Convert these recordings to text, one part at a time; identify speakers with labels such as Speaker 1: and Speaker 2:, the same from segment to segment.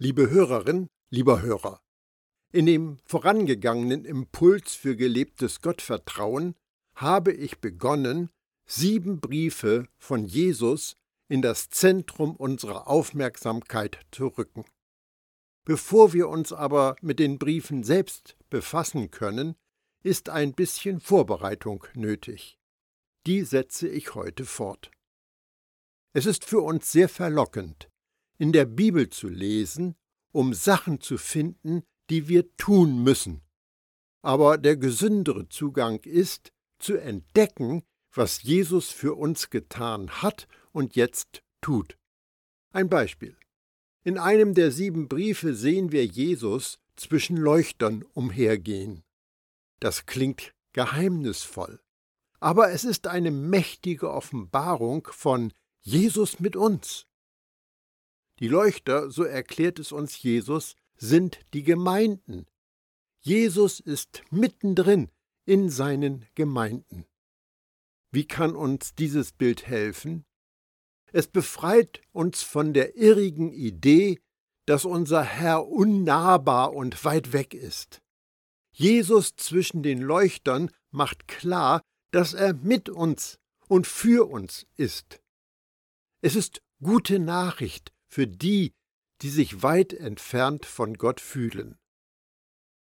Speaker 1: Liebe Hörerin, lieber Hörer, in dem vorangegangenen Impuls für gelebtes Gottvertrauen habe ich begonnen, sieben Briefe von Jesus in das Zentrum unserer Aufmerksamkeit zu rücken. Bevor wir uns aber mit den Briefen selbst befassen können, ist ein bisschen Vorbereitung nötig. Die setze ich heute fort. Es ist für uns sehr verlockend, in der Bibel zu lesen, um Sachen zu finden, die wir tun müssen. Aber der gesündere Zugang ist, zu entdecken, was Jesus für uns getan hat und jetzt tut. Ein Beispiel. In einem der sieben Briefe sehen wir Jesus zwischen Leuchtern umhergehen. Das klingt geheimnisvoll, aber es ist eine mächtige Offenbarung von Jesus mit uns. Die Leuchter, so erklärt es uns Jesus, sind die Gemeinden. Jesus ist mittendrin in seinen Gemeinden. Wie kann uns dieses Bild helfen? Es befreit uns von der irrigen Idee, dass unser Herr unnahbar und weit weg ist. Jesus zwischen den Leuchtern macht klar, dass er mit uns und für uns ist. Es ist gute Nachricht für die, die sich weit entfernt von Gott fühlen.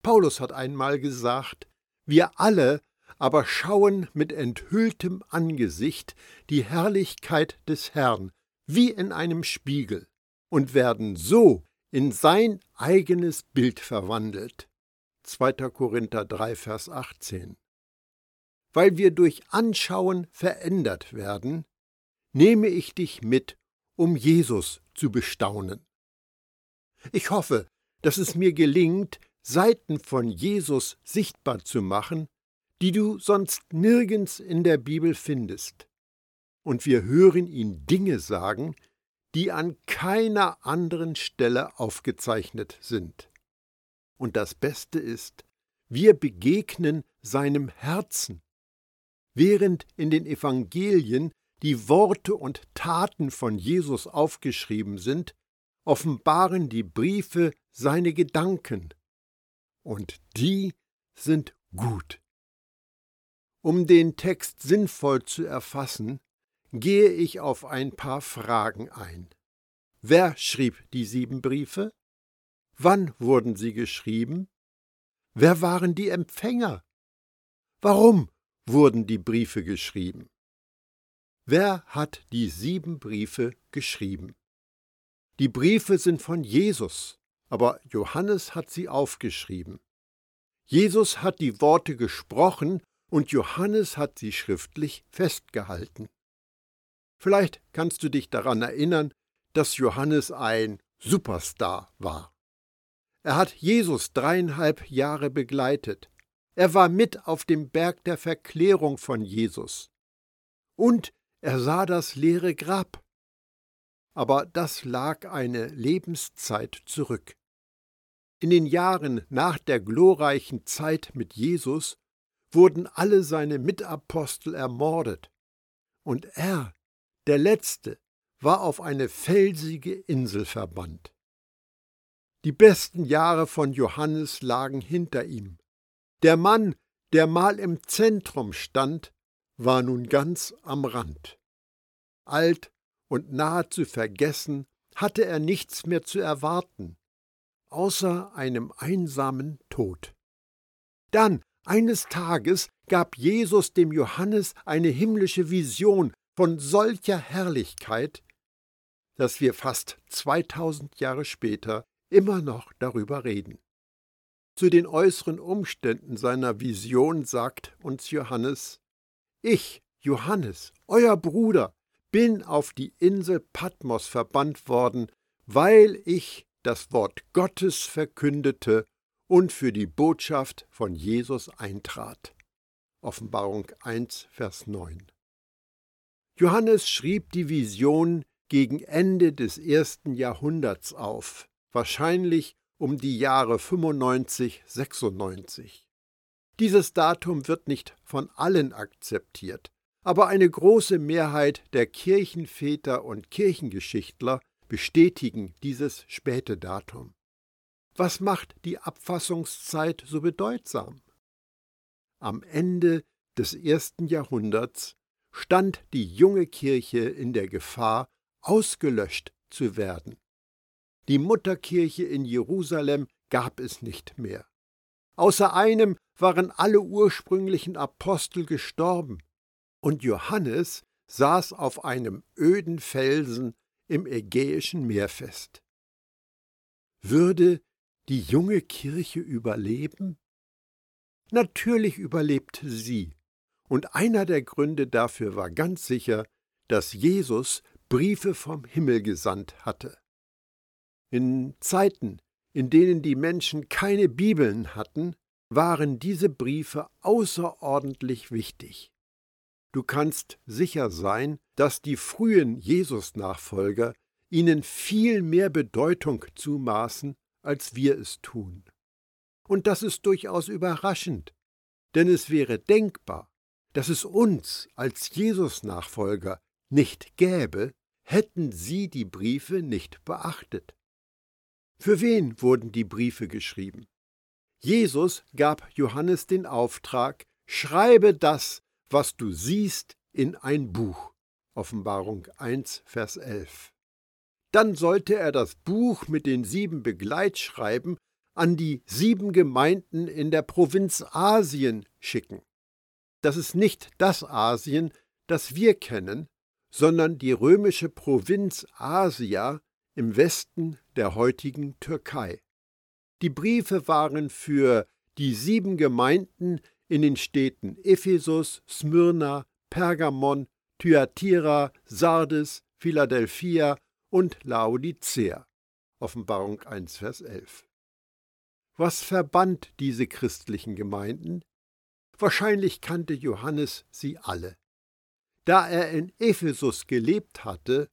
Speaker 1: Paulus hat einmal gesagt, wir alle aber schauen mit enthülltem Angesicht die Herrlichkeit des Herrn wie in einem Spiegel und werden so in sein eigenes Bild verwandelt. 2. Korinther 3, Vers 18. Weil wir durch Anschauen verändert werden, nehme ich dich mit, um Jesus zu bestaunen. Ich hoffe, dass es mir gelingt, Seiten von Jesus sichtbar zu machen, die du sonst nirgends in der Bibel findest. Und wir hören ihn Dinge sagen, die an keiner anderen Stelle aufgezeichnet sind. Und das Beste ist, wir begegnen seinem Herzen. Während in den Evangelien die Worte und Taten von Jesus aufgeschrieben sind, offenbaren die Briefe seine Gedanken. Und die sind gut. Um den Text sinnvoll zu erfassen, gehe ich auf ein paar Fragen ein. Wer schrieb die sieben Briefe? Wann wurden sie geschrieben? Wer waren die Empfänger? Warum wurden die Briefe geschrieben? Wer hat die sieben Briefe geschrieben? Die Briefe sind von Jesus, aber Johannes hat sie aufgeschrieben. Jesus hat die Worte gesprochen und Johannes hat sie schriftlich festgehalten. Vielleicht kannst du dich daran erinnern, dass Johannes ein Superstar war. Er hat Jesus dreieinhalb Jahre begleitet. Er war mit auf dem Berg der Verklärung von Jesus. Und er sah das leere Grab. Aber das lag eine Lebenszeit zurück. In den Jahren nach der glorreichen Zeit mit Jesus wurden alle seine Mitapostel ermordet, und er, der Letzte, war auf eine felsige Insel verbannt. Die besten Jahre von Johannes lagen hinter ihm. Der Mann, der mal im Zentrum stand, war nun ganz am Rand. Alt und nahezu vergessen hatte er nichts mehr zu erwarten, außer einem einsamen Tod. Dann, eines Tages, gab Jesus dem Johannes eine himmlische Vision von solcher Herrlichkeit, dass wir fast 2000 Jahre später immer noch darüber reden. Zu den äußeren Umständen seiner Vision sagt uns Johannes, ich, Johannes, euer Bruder, bin auf die Insel Patmos verbannt worden, weil ich das Wort Gottes verkündete und für die Botschaft von Jesus eintrat. Offenbarung 1, Vers 9. Johannes schrieb die Vision gegen Ende des ersten Jahrhunderts auf, wahrscheinlich um die Jahre 95, 96. Dieses Datum wird nicht von allen akzeptiert, aber eine große Mehrheit der Kirchenväter und Kirchengeschichtler bestätigen dieses späte Datum. Was macht die Abfassungszeit so bedeutsam? Am Ende des ersten Jahrhunderts stand die junge Kirche in der Gefahr, ausgelöscht zu werden. Die Mutterkirche in Jerusalem gab es nicht mehr. Außer einem waren alle ursprünglichen Apostel gestorben, und Johannes saß auf einem öden Felsen im Ägäischen Meer fest. Würde die junge Kirche überleben? Natürlich überlebte sie, und einer der Gründe dafür war ganz sicher, dass Jesus Briefe vom Himmel gesandt hatte. In Zeiten, in denen die Menschen keine Bibeln hatten, waren diese Briefe außerordentlich wichtig. Du kannst sicher sein, dass die frühen Jesus-Nachfolger ihnen viel mehr Bedeutung zumaßen, als wir es tun. Und das ist durchaus überraschend, denn es wäre denkbar, dass es uns als Jesus-Nachfolger nicht gäbe, hätten sie die Briefe nicht beachtet. Für wen wurden die Briefe geschrieben? Jesus gab Johannes den Auftrag, schreibe das, was du siehst, in ein Buch. Offenbarung 1, Vers 11. Dann sollte er das Buch mit den sieben Begleitschreiben an die sieben Gemeinden in der Provinz Asien schicken. Das ist nicht das Asien, das wir kennen, sondern die römische Provinz Asia im Westen der heutigen Türkei. Die Briefe waren für die sieben Gemeinden in den Städten Ephesus, Smyrna, Pergamon, Thyatira, Sardes, Philadelphia und Laodicea. Offenbarung 1, Vers 11. Was verband diese christlichen Gemeinden? Wahrscheinlich kannte Johannes sie alle. Da er in Ephesus gelebt hatte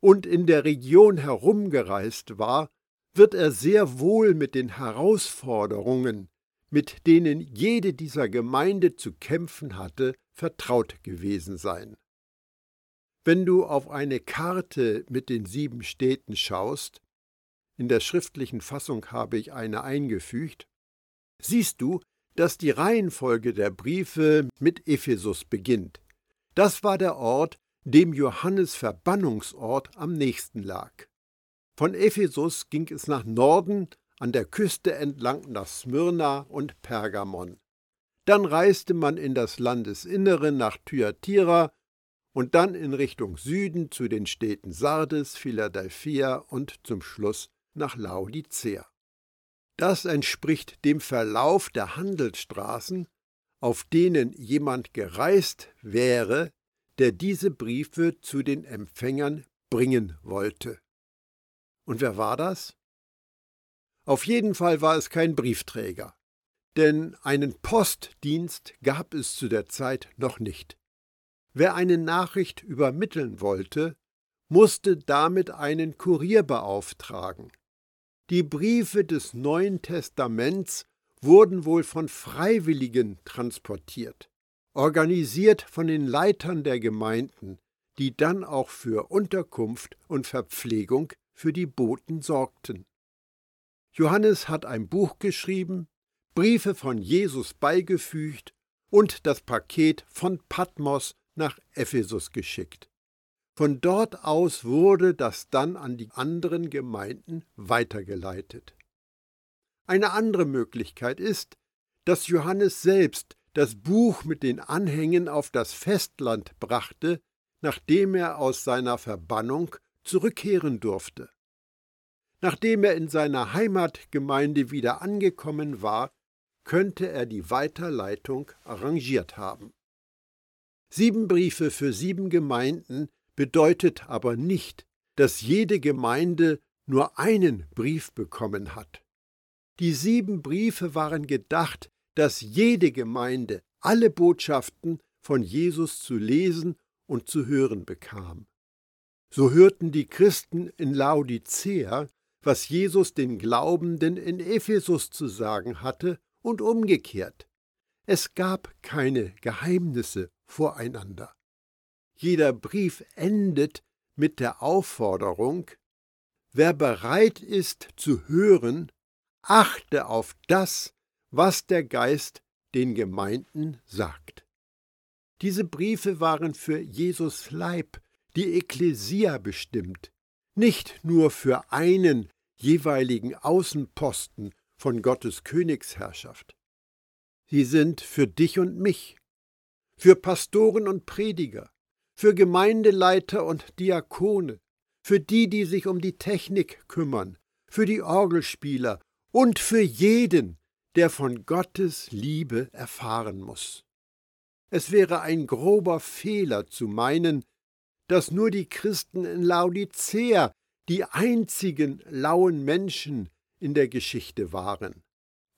Speaker 1: und in der Region herumgereist war, wird er sehr wohl mit den Herausforderungen, mit denen jede dieser Gemeinde zu kämpfen hatte, vertraut gewesen sein. Wenn du auf eine Karte mit den sieben Städten schaust, in der schriftlichen Fassung habe ich eine eingefügt, siehst du, dass die Reihenfolge der Briefe mit Ephesus beginnt. Das war der Ort, dem Johannes Verbannungsort am nächsten lag. Von Ephesus ging es nach Norden an der Küste entlang nach Smyrna und Pergamon. Dann reiste man in das Landesinnere nach Thyatira und dann in Richtung Süden zu den Städten Sardes, Philadelphia und zum Schluss nach Laodicea. Das entspricht dem Verlauf der Handelsstraßen, auf denen jemand gereist wäre, der diese Briefe zu den Empfängern bringen wollte. Und wer war das? Auf jeden Fall war es kein Briefträger, denn einen Postdienst gab es zu der Zeit noch nicht. Wer eine Nachricht übermitteln wollte, musste damit einen Kurier beauftragen. Die Briefe des Neuen Testaments wurden wohl von Freiwilligen transportiert, organisiert von den Leitern der Gemeinden, die dann auch für Unterkunft und Verpflegung für die Boten sorgten. Johannes hat ein Buch geschrieben, Briefe von Jesus beigefügt und das Paket von Patmos nach Ephesus geschickt. Von dort aus wurde das dann an die anderen Gemeinden weitergeleitet. Eine andere Möglichkeit ist, dass Johannes selbst das Buch mit den Anhängen auf das Festland brachte, nachdem er aus seiner Verbannung zurückkehren durfte. Nachdem er in seiner Heimatgemeinde wieder angekommen war, könnte er die Weiterleitung arrangiert haben. Sieben Briefe für sieben Gemeinden bedeutet aber nicht, dass jede Gemeinde nur einen Brief bekommen hat. Die sieben Briefe waren gedacht, dass jede Gemeinde alle Botschaften von Jesus zu lesen und zu hören bekam. So hörten die Christen in Laodicea, was Jesus den Glaubenden in Ephesus zu sagen hatte, und umgekehrt. Es gab keine Geheimnisse voreinander. Jeder Brief endet mit der Aufforderung, wer bereit ist zu hören, achte auf das, was der Geist den Gemeinden sagt. Diese Briefe waren für Jesus Leib, die Ekklesia bestimmt, nicht nur für einen jeweiligen Außenposten von Gottes Königsherrschaft. Sie sind für dich und mich, für Pastoren und Prediger, für Gemeindeleiter und Diakone, für die, die sich um die Technik kümmern, für die Orgelspieler und für jeden, der von Gottes Liebe erfahren muss. Es wäre ein grober Fehler zu meinen, dass nur die Christen in Laodicea die einzigen lauen Menschen in der Geschichte waren,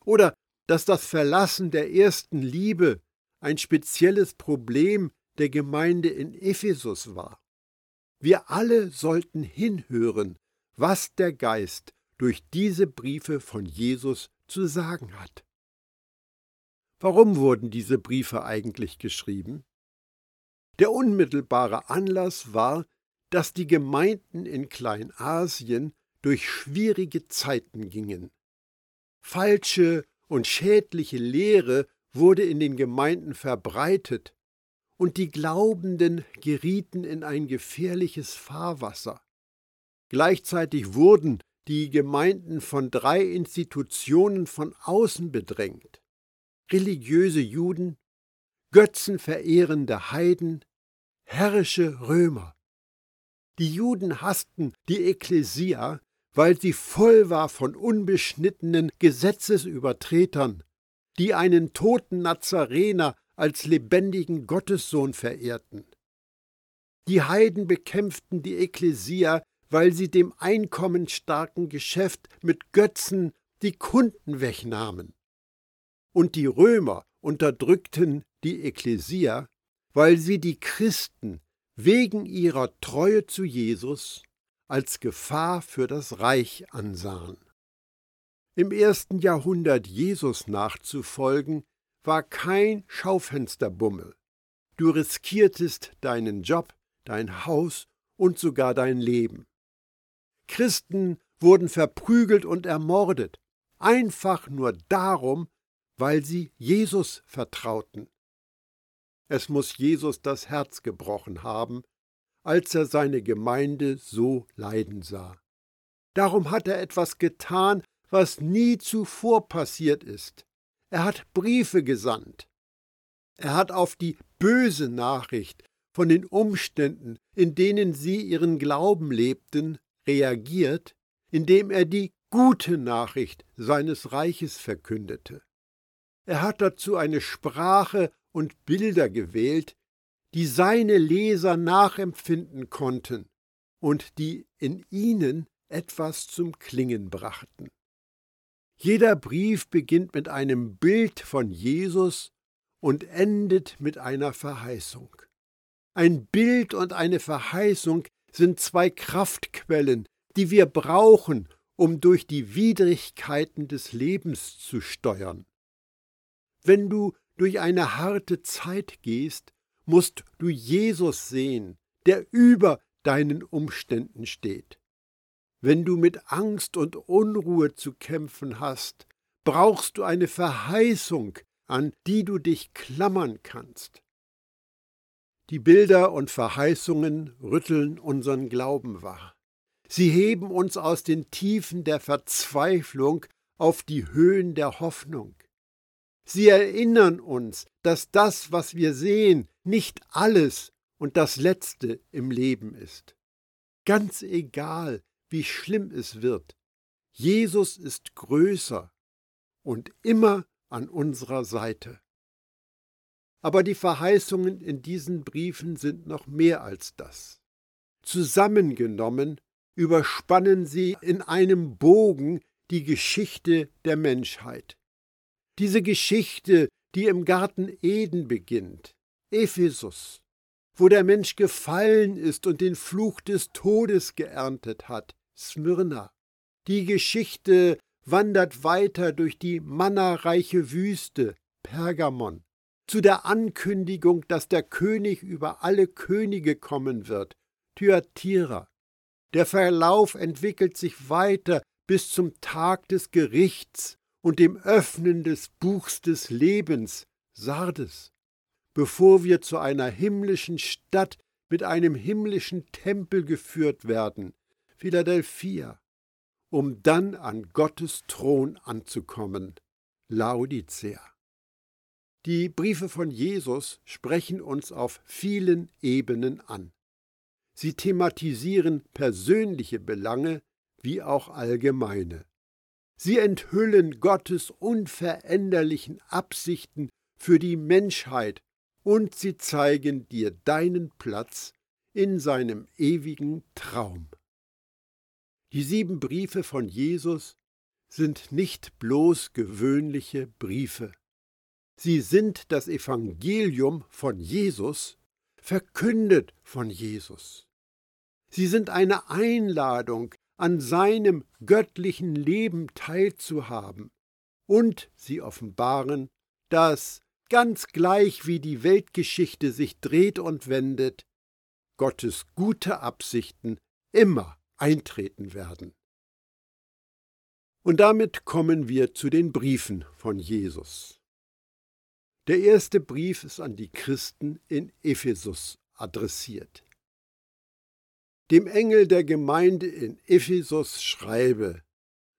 Speaker 1: oder dass das Verlassen der ersten Liebe ein spezielles Problem der Gemeinde in Ephesus war. Wir alle sollten hinhören, was der Geist durch diese Briefe von Jesus zu sagen hat. Warum wurden diese Briefe eigentlich geschrieben? Der unmittelbare Anlass war, dass die Gemeinden in Kleinasien durch schwierige Zeiten gingen. Falsche und schädliche Lehre wurde in den Gemeinden verbreitet, und die Glaubenden gerieten in ein gefährliches Fahrwasser. Gleichzeitig wurden die Gemeinden von drei Institutionen von außen bedrängt. Religiöse Juden, götzenverehrende Heiden, herrische Römer. Die Juden hassten die Ekklesia, weil sie voll war von unbeschnittenen Gesetzesübertretern, die einen toten Nazarener als lebendigen Gottessohn verehrten. Die Heiden bekämpften die Ekklesia, weil sie dem einkommensstarken Geschäft mit Götzen die Kunden wegnahmen. Und die Römer unterdrückten die Ekklesia, weil sie die Christen wegen ihrer Treue zu Jesus als Gefahr für das Reich ansahen. Im ersten Jahrhundert Jesus nachzufolgen, war kein Schaufensterbummel. Du riskiertest deinen Job, dein Haus und sogar dein Leben. Christen wurden verprügelt und ermordet, einfach nur darum, weil sie Jesus vertrauten. Es muss Jesus das Herz gebrochen haben, als er seine Gemeinde so leiden sah. Darum hat er etwas getan, was nie zuvor passiert ist. Er hat Briefe gesandt. Er hat auf die böse Nachricht von den Umständen, in denen sie ihren Glauben lebten, reagiert, indem er die gute Nachricht seines Reiches verkündete. Er hat dazu eine Sprache und Bilder gewählt, die seine Leser nachempfinden konnten und die in ihnen etwas zum Klingen brachten. Jeder Brief beginnt mit einem Bild von Jesus und endet mit einer Verheißung. Ein Bild und eine Verheißung sind zwei Kraftquellen, die wir brauchen, um durch die Widrigkeiten des Lebens zu steuern. Wenn du durch eine harte Zeit gehst, musst du Jesus sehen, der über deinen Umständen steht. Wenn du mit Angst und Unruhe zu kämpfen hast, brauchst du eine Verheißung, an die du dich klammern kannst. Die Bilder und Verheißungen rütteln unseren Glauben wach. Sie heben uns aus den Tiefen der Verzweiflung auf die Höhen der Hoffnung. Sie erinnern uns, dass das, was wir sehen, nicht alles und das Letzte im Leben ist. Ganz egal, wie schlimm es wird. Jesus ist größer und immer an unserer Seite. Aber die Verheißungen in diesen Briefen sind noch mehr als das. Zusammengenommen überspannen sie in einem Bogen die Geschichte der Menschheit. Diese Geschichte, die im Garten Eden beginnt, Ephesus, wo der Mensch gefallen ist und den Fluch des Todes geerntet hat, Smyrna. Die Geschichte wandert weiter durch die mannareiche Wüste, Pergamon, zu der Ankündigung, dass der König über alle Könige kommen wird, Thyatira. Der Verlauf entwickelt sich weiter bis zum Tag des Gerichts und dem Öffnen des Buchs des Lebens, Sardes, bevor wir zu einer himmlischen Stadt mit einem himmlischen Tempel geführt werden, Philadelphia, um dann an Gottes Thron anzukommen, Laodicea. Die Briefe von Jesus sprechen uns auf vielen Ebenen an. Sie thematisieren persönliche Belange wie auch allgemeine. Sie enthüllen Gottes unveränderlichen Absichten für die Menschheit und sie zeigen dir deinen Platz in seinem ewigen Traum. Die sieben Briefe von Jesus sind nicht bloß gewöhnliche Briefe. Sie sind das Evangelium von Jesus, verkündet von Jesus. Sie sind eine Einladung, an seinem göttlichen Leben teilzuhaben, und sie offenbaren, dass, ganz gleich wie die Weltgeschichte sich dreht und wendet, Gottes gute Absichten immer eintreten werden. Und damit kommen wir zu den Briefen von Jesus. Der erste Brief ist an die Christen in Ephesus adressiert. Dem Engel der Gemeinde in Ephesus schreibe,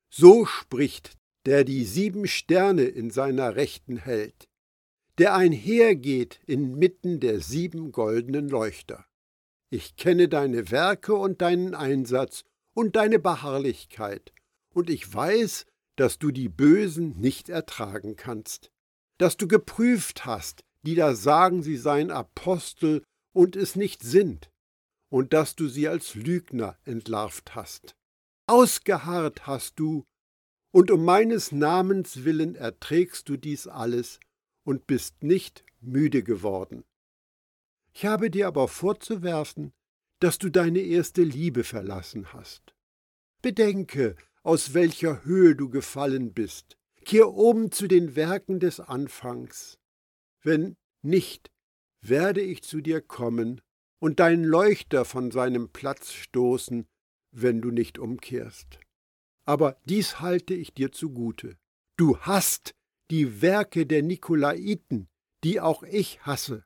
Speaker 1: so spricht der die sieben Sterne in seiner Rechten hält, der einhergeht inmitten der sieben goldenen Leuchter. Ich kenne deine Werke und deinen Einsatz und deine Beharrlichkeit, und ich weiß, dass du die Bösen nicht ertragen kannst dass du geprüft hast, die da sagen, sie seien Apostel und es nicht sind, und dass du sie als Lügner entlarvt hast. Ausgeharrt hast du, und um meines Namens willen erträgst du dies alles und bist nicht müde geworden. Ich habe dir aber vorzuwerfen, dass du deine erste Liebe verlassen hast. Bedenke, aus welcher Höhe du gefallen bist, Kehr um zu den Werken des Anfangs. Wenn nicht, werde ich zu dir kommen und deinen Leuchter von seinem Platz stoßen, wenn du nicht umkehrst. Aber dies halte ich dir zugute. Du hast die Werke der Nikolaiten, die auch ich hasse.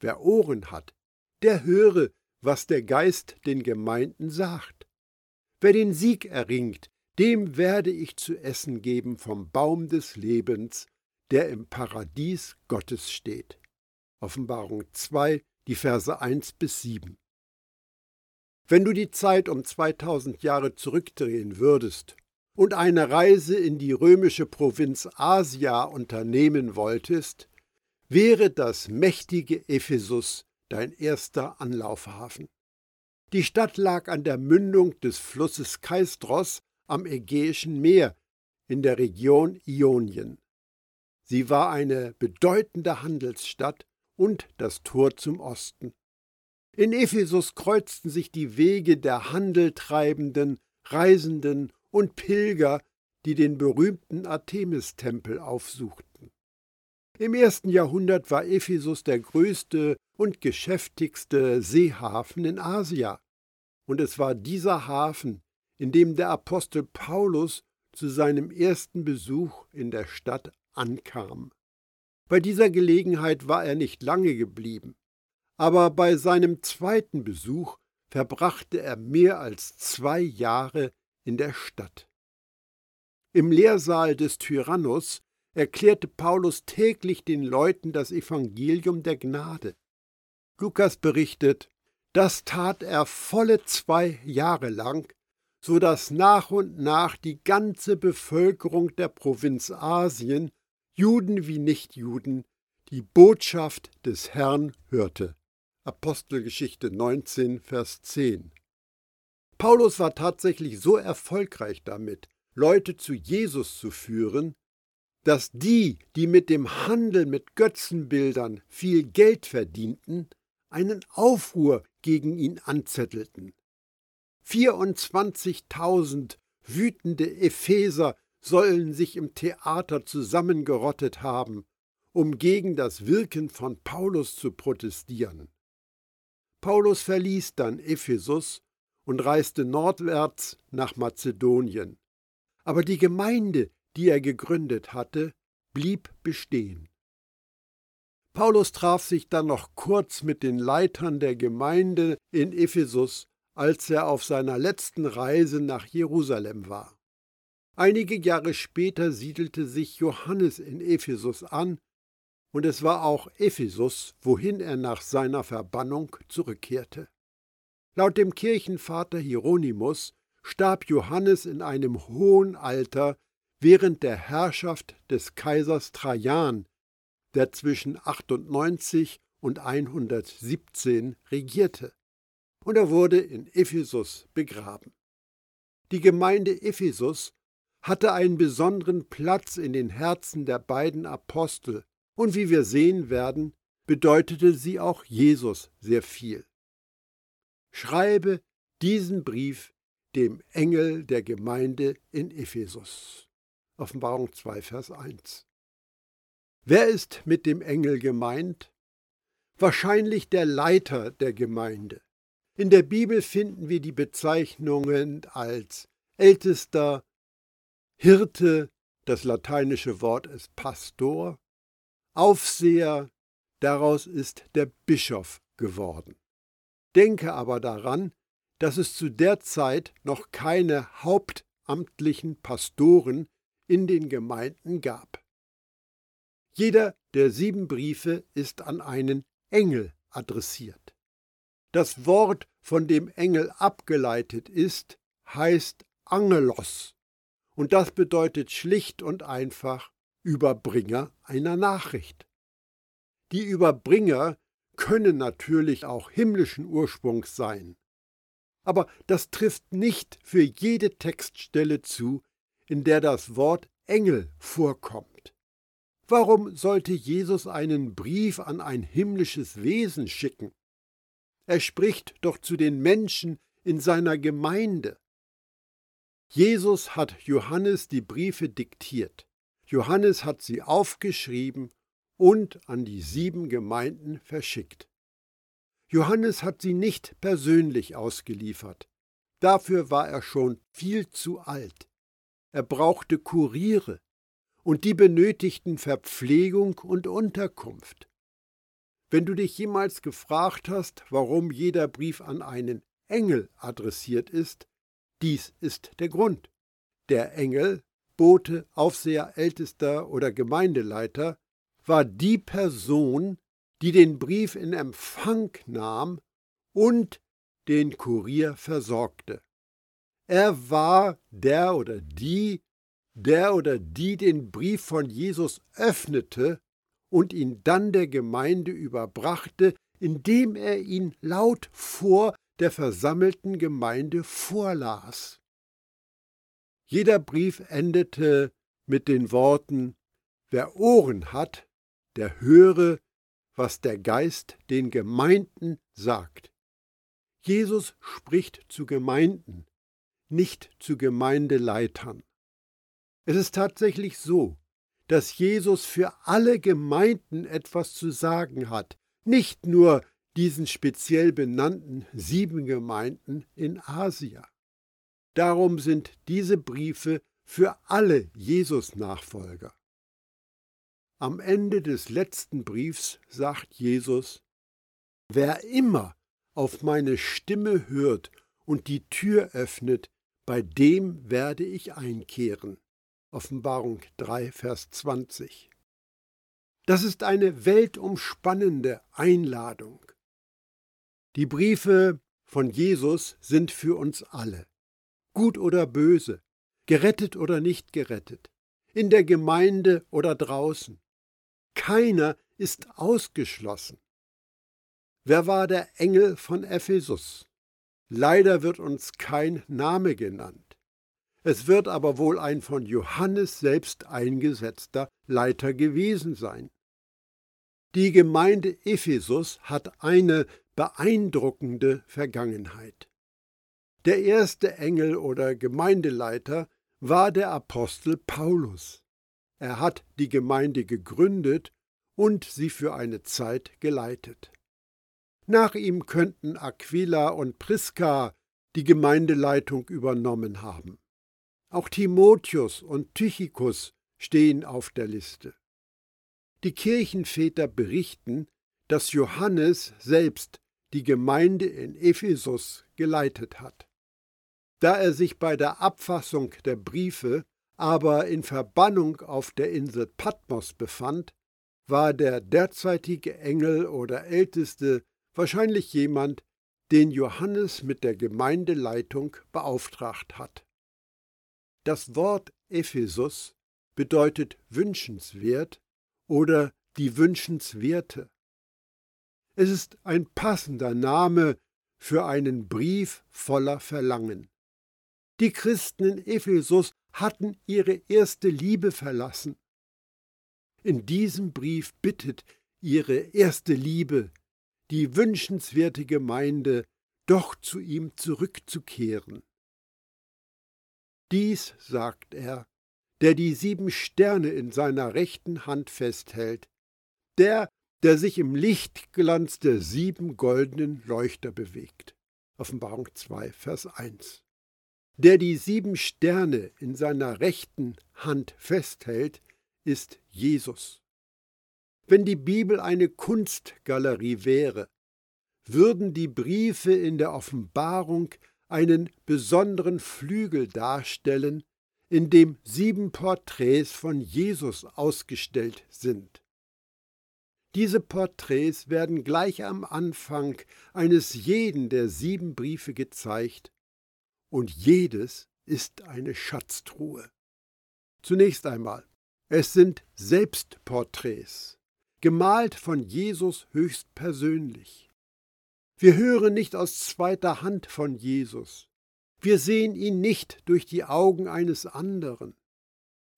Speaker 1: Wer Ohren hat, der höre, was der Geist den Gemeinden sagt. Wer den Sieg erringt, dem werde ich zu essen geben vom Baum des Lebens, der im Paradies Gottes steht. Offenbarung 2, die Verse 1 bis 7. Wenn du die Zeit um 2000 Jahre zurückdrehen würdest und eine Reise in die römische Provinz Asia unternehmen wolltest, wäre das mächtige Ephesus dein erster Anlaufhafen. Die Stadt lag an der Mündung des Flusses Kaistros am Ägäischen Meer in der Region Ionien. Sie war eine bedeutende Handelsstadt und das Tor zum Osten. In Ephesus kreuzten sich die Wege der Handeltreibenden, Reisenden und Pilger, die den berühmten Artemis-Tempel aufsuchten. Im ersten Jahrhundert war Ephesus der größte und geschäftigste Seehafen in Asia, und es war dieser Hafen, in dem der Apostel Paulus zu seinem ersten Besuch in der Stadt ankam. Bei dieser Gelegenheit war er nicht lange geblieben, aber bei seinem zweiten Besuch verbrachte er mehr als zwei Jahre in der Stadt. Im Lehrsaal des Tyrannus erklärte Paulus täglich den Leuten das Evangelium der Gnade. Lukas berichtet, das tat er volle zwei Jahre lang, so dass nach und nach die ganze Bevölkerung der Provinz Asien, Juden wie Nichtjuden, die Botschaft des Herrn hörte. Apostelgeschichte 19, Vers 10. Paulus war tatsächlich so erfolgreich damit, Leute zu Jesus zu führen, dass die, die mit dem Handel mit Götzenbildern viel Geld verdienten, einen Aufruhr gegen ihn anzettelten. 24.000 wütende Epheser sollen sich im Theater zusammengerottet haben, um gegen das Wirken von Paulus zu protestieren. Paulus verließ dann Ephesus und reiste nordwärts nach Mazedonien. Aber die Gemeinde, die er gegründet hatte, blieb bestehen. Paulus traf sich dann noch kurz mit den Leitern der Gemeinde in Ephesus, als er auf seiner letzten Reise nach Jerusalem war. Einige Jahre später siedelte sich Johannes in Ephesus an, und es war auch Ephesus, wohin er nach seiner Verbannung zurückkehrte. Laut dem Kirchenvater Hieronymus starb Johannes in einem hohen Alter während der Herrschaft des Kaisers Trajan, der zwischen 98 und 117 regierte, und er wurde in Ephesus begraben. Die Gemeinde Ephesus hatte einen besonderen Platz in den Herzen der beiden Apostel, und wie wir sehen werden, bedeutete sie auch Jesus sehr viel. Schreibe diesen Brief dem Engel der Gemeinde in Ephesus. Offenbarung 2, Vers 1. Wer ist mit dem Engel gemeint? Wahrscheinlich der Leiter der Gemeinde. In der Bibel finden wir die Bezeichnungen als Ältester, Hirte, das lateinische Wort ist Pastor, Aufseher, daraus ist der Bischof geworden. Denke aber daran, dass es zu der Zeit noch keine hauptamtlichen Pastoren in den Gemeinden gab. Jeder der sieben Briefe ist an einen Engel adressiert. Das Wort, von dem Engel abgeleitet ist, heißt Angelos, und das bedeutet schlicht und einfach Überbringer einer Nachricht. Die Überbringer können natürlich auch himmlischen Ursprungs sein. Aber das trifft nicht für jede Textstelle zu, in der das Wort Engel vorkommt. Warum sollte Jesus einen Brief an ein himmlisches Wesen schicken? Er spricht doch zu den Menschen in seiner Gemeinde. Jesus hat Johannes die Briefe diktiert. Johannes hat sie aufgeschrieben und an die sieben Gemeinden verschickt. Johannes hat sie nicht persönlich ausgeliefert. Dafür war er schon viel zu alt. Er brauchte Kuriere und die benötigten Verpflegung und Unterkunft. Wenn du dich jemals gefragt hast, warum jeder Brief an einen Engel adressiert ist, dies ist der Grund. Der Engel, Bote, Aufseher, Ältester oder Gemeindeleiter war die Person, die den Brief in Empfang nahm und den Kurier versorgte. Er war der oder die, der oder die den Brief von Jesus öffnete und ihn dann der Gemeinde überbrachte, indem er ihn laut vor der versammelten Gemeinde vorlas. Jeder Brief endete mit den Worten Wer Ohren hat, der höre, was der Geist den Gemeinden sagt. Jesus spricht zu Gemeinden, nicht zu Gemeindeleitern. Es ist tatsächlich so, dass Jesus für alle Gemeinden etwas zu sagen hat, nicht nur diesen speziell benannten sieben Gemeinden in Asia. Darum sind diese Briefe für alle Jesus-Nachfolger. Am Ende des letzten Briefs sagt Jesus, Wer immer auf meine Stimme hört und die Tür öffnet, bei dem werde ich einkehren. Offenbarung 3, Vers 20. Das ist eine weltumspannende Einladung. Die Briefe von Jesus sind für uns alle, gut oder böse, gerettet oder nicht gerettet, in der Gemeinde oder draußen. Keiner ist ausgeschlossen. Wer war der Engel von Ephesus? Leider wird uns kein Name genannt. Es wird aber wohl ein von Johannes selbst eingesetzter Leiter gewesen sein. Die Gemeinde Ephesus hat eine beeindruckende Vergangenheit. Der erste Engel oder Gemeindeleiter war der Apostel Paulus. Er hat die Gemeinde gegründet und sie für eine Zeit geleitet. Nach ihm könnten Aquila und Priska die Gemeindeleitung übernommen haben. Auch Timotheus und Tychikus stehen auf der Liste. Die Kirchenväter berichten, dass Johannes selbst die Gemeinde in Ephesus geleitet hat. Da er sich bei der Abfassung der Briefe aber in Verbannung auf der Insel Patmos befand, war der derzeitige Engel oder Älteste wahrscheinlich jemand, den Johannes mit der Gemeindeleitung beauftragt hat. Das Wort Ephesus bedeutet wünschenswert oder die Wünschenswerte. Es ist ein passender Name für einen Brief voller Verlangen. Die Christen in Ephesus hatten ihre erste Liebe verlassen. In diesem Brief bittet ihre erste Liebe, die wünschenswerte Gemeinde, doch zu ihm zurückzukehren. Dies sagt er, der die sieben Sterne in seiner rechten Hand festhält, der, der sich im Lichtglanz der sieben goldenen Leuchter bewegt. Offenbarung 2, Vers 1. Der die sieben Sterne in seiner rechten Hand festhält, ist Jesus. Wenn die Bibel eine Kunstgalerie wäre, würden die Briefe in der Offenbarung einen besonderen Flügel darstellen, in dem sieben Porträts von Jesus ausgestellt sind. Diese Porträts werden gleich am Anfang eines jeden der sieben Briefe gezeigt, und jedes ist eine Schatztruhe. Zunächst einmal, es sind Selbstporträts, gemalt von Jesus höchstpersönlich. Wir hören nicht aus zweiter Hand von Jesus. Wir sehen ihn nicht durch die Augen eines anderen.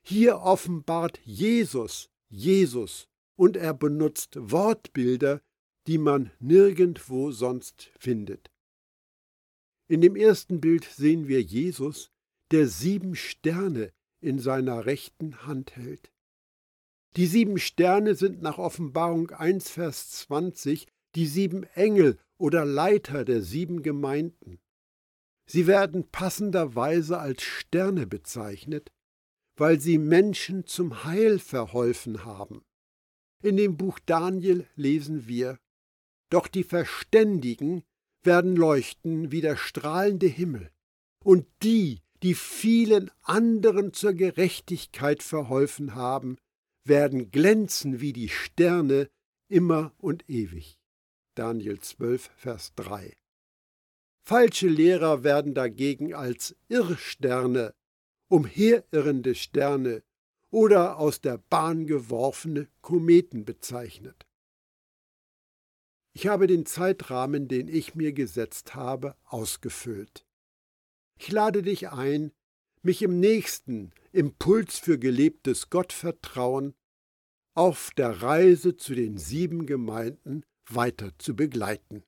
Speaker 1: Hier offenbart Jesus Jesus und er benutzt Wortbilder, die man nirgendwo sonst findet. In dem ersten Bild sehen wir Jesus, der sieben Sterne in seiner rechten Hand hält. Die sieben Sterne sind nach Offenbarung 1, Vers 20 die sieben Engel oder Leiter der sieben Gemeinden. Sie werden passenderweise als Sterne bezeichnet, weil sie Menschen zum Heil verholfen haben. In dem Buch Daniel lesen wir, Doch die Verständigen werden leuchten wie der strahlende Himmel, und die, die vielen anderen zur Gerechtigkeit verholfen haben, werden glänzen wie die Sterne immer und ewig. Daniel 12, Vers 3. Falsche Lehrer werden dagegen als Irrsterne, umherirrende Sterne oder aus der Bahn geworfene Kometen bezeichnet. Ich habe den Zeitrahmen, den ich mir gesetzt habe, ausgefüllt. Ich lade dich ein, mich im nächsten Impuls für gelebtes Gottvertrauen auf der Reise zu den sieben Gemeinden weiter zu begleiten.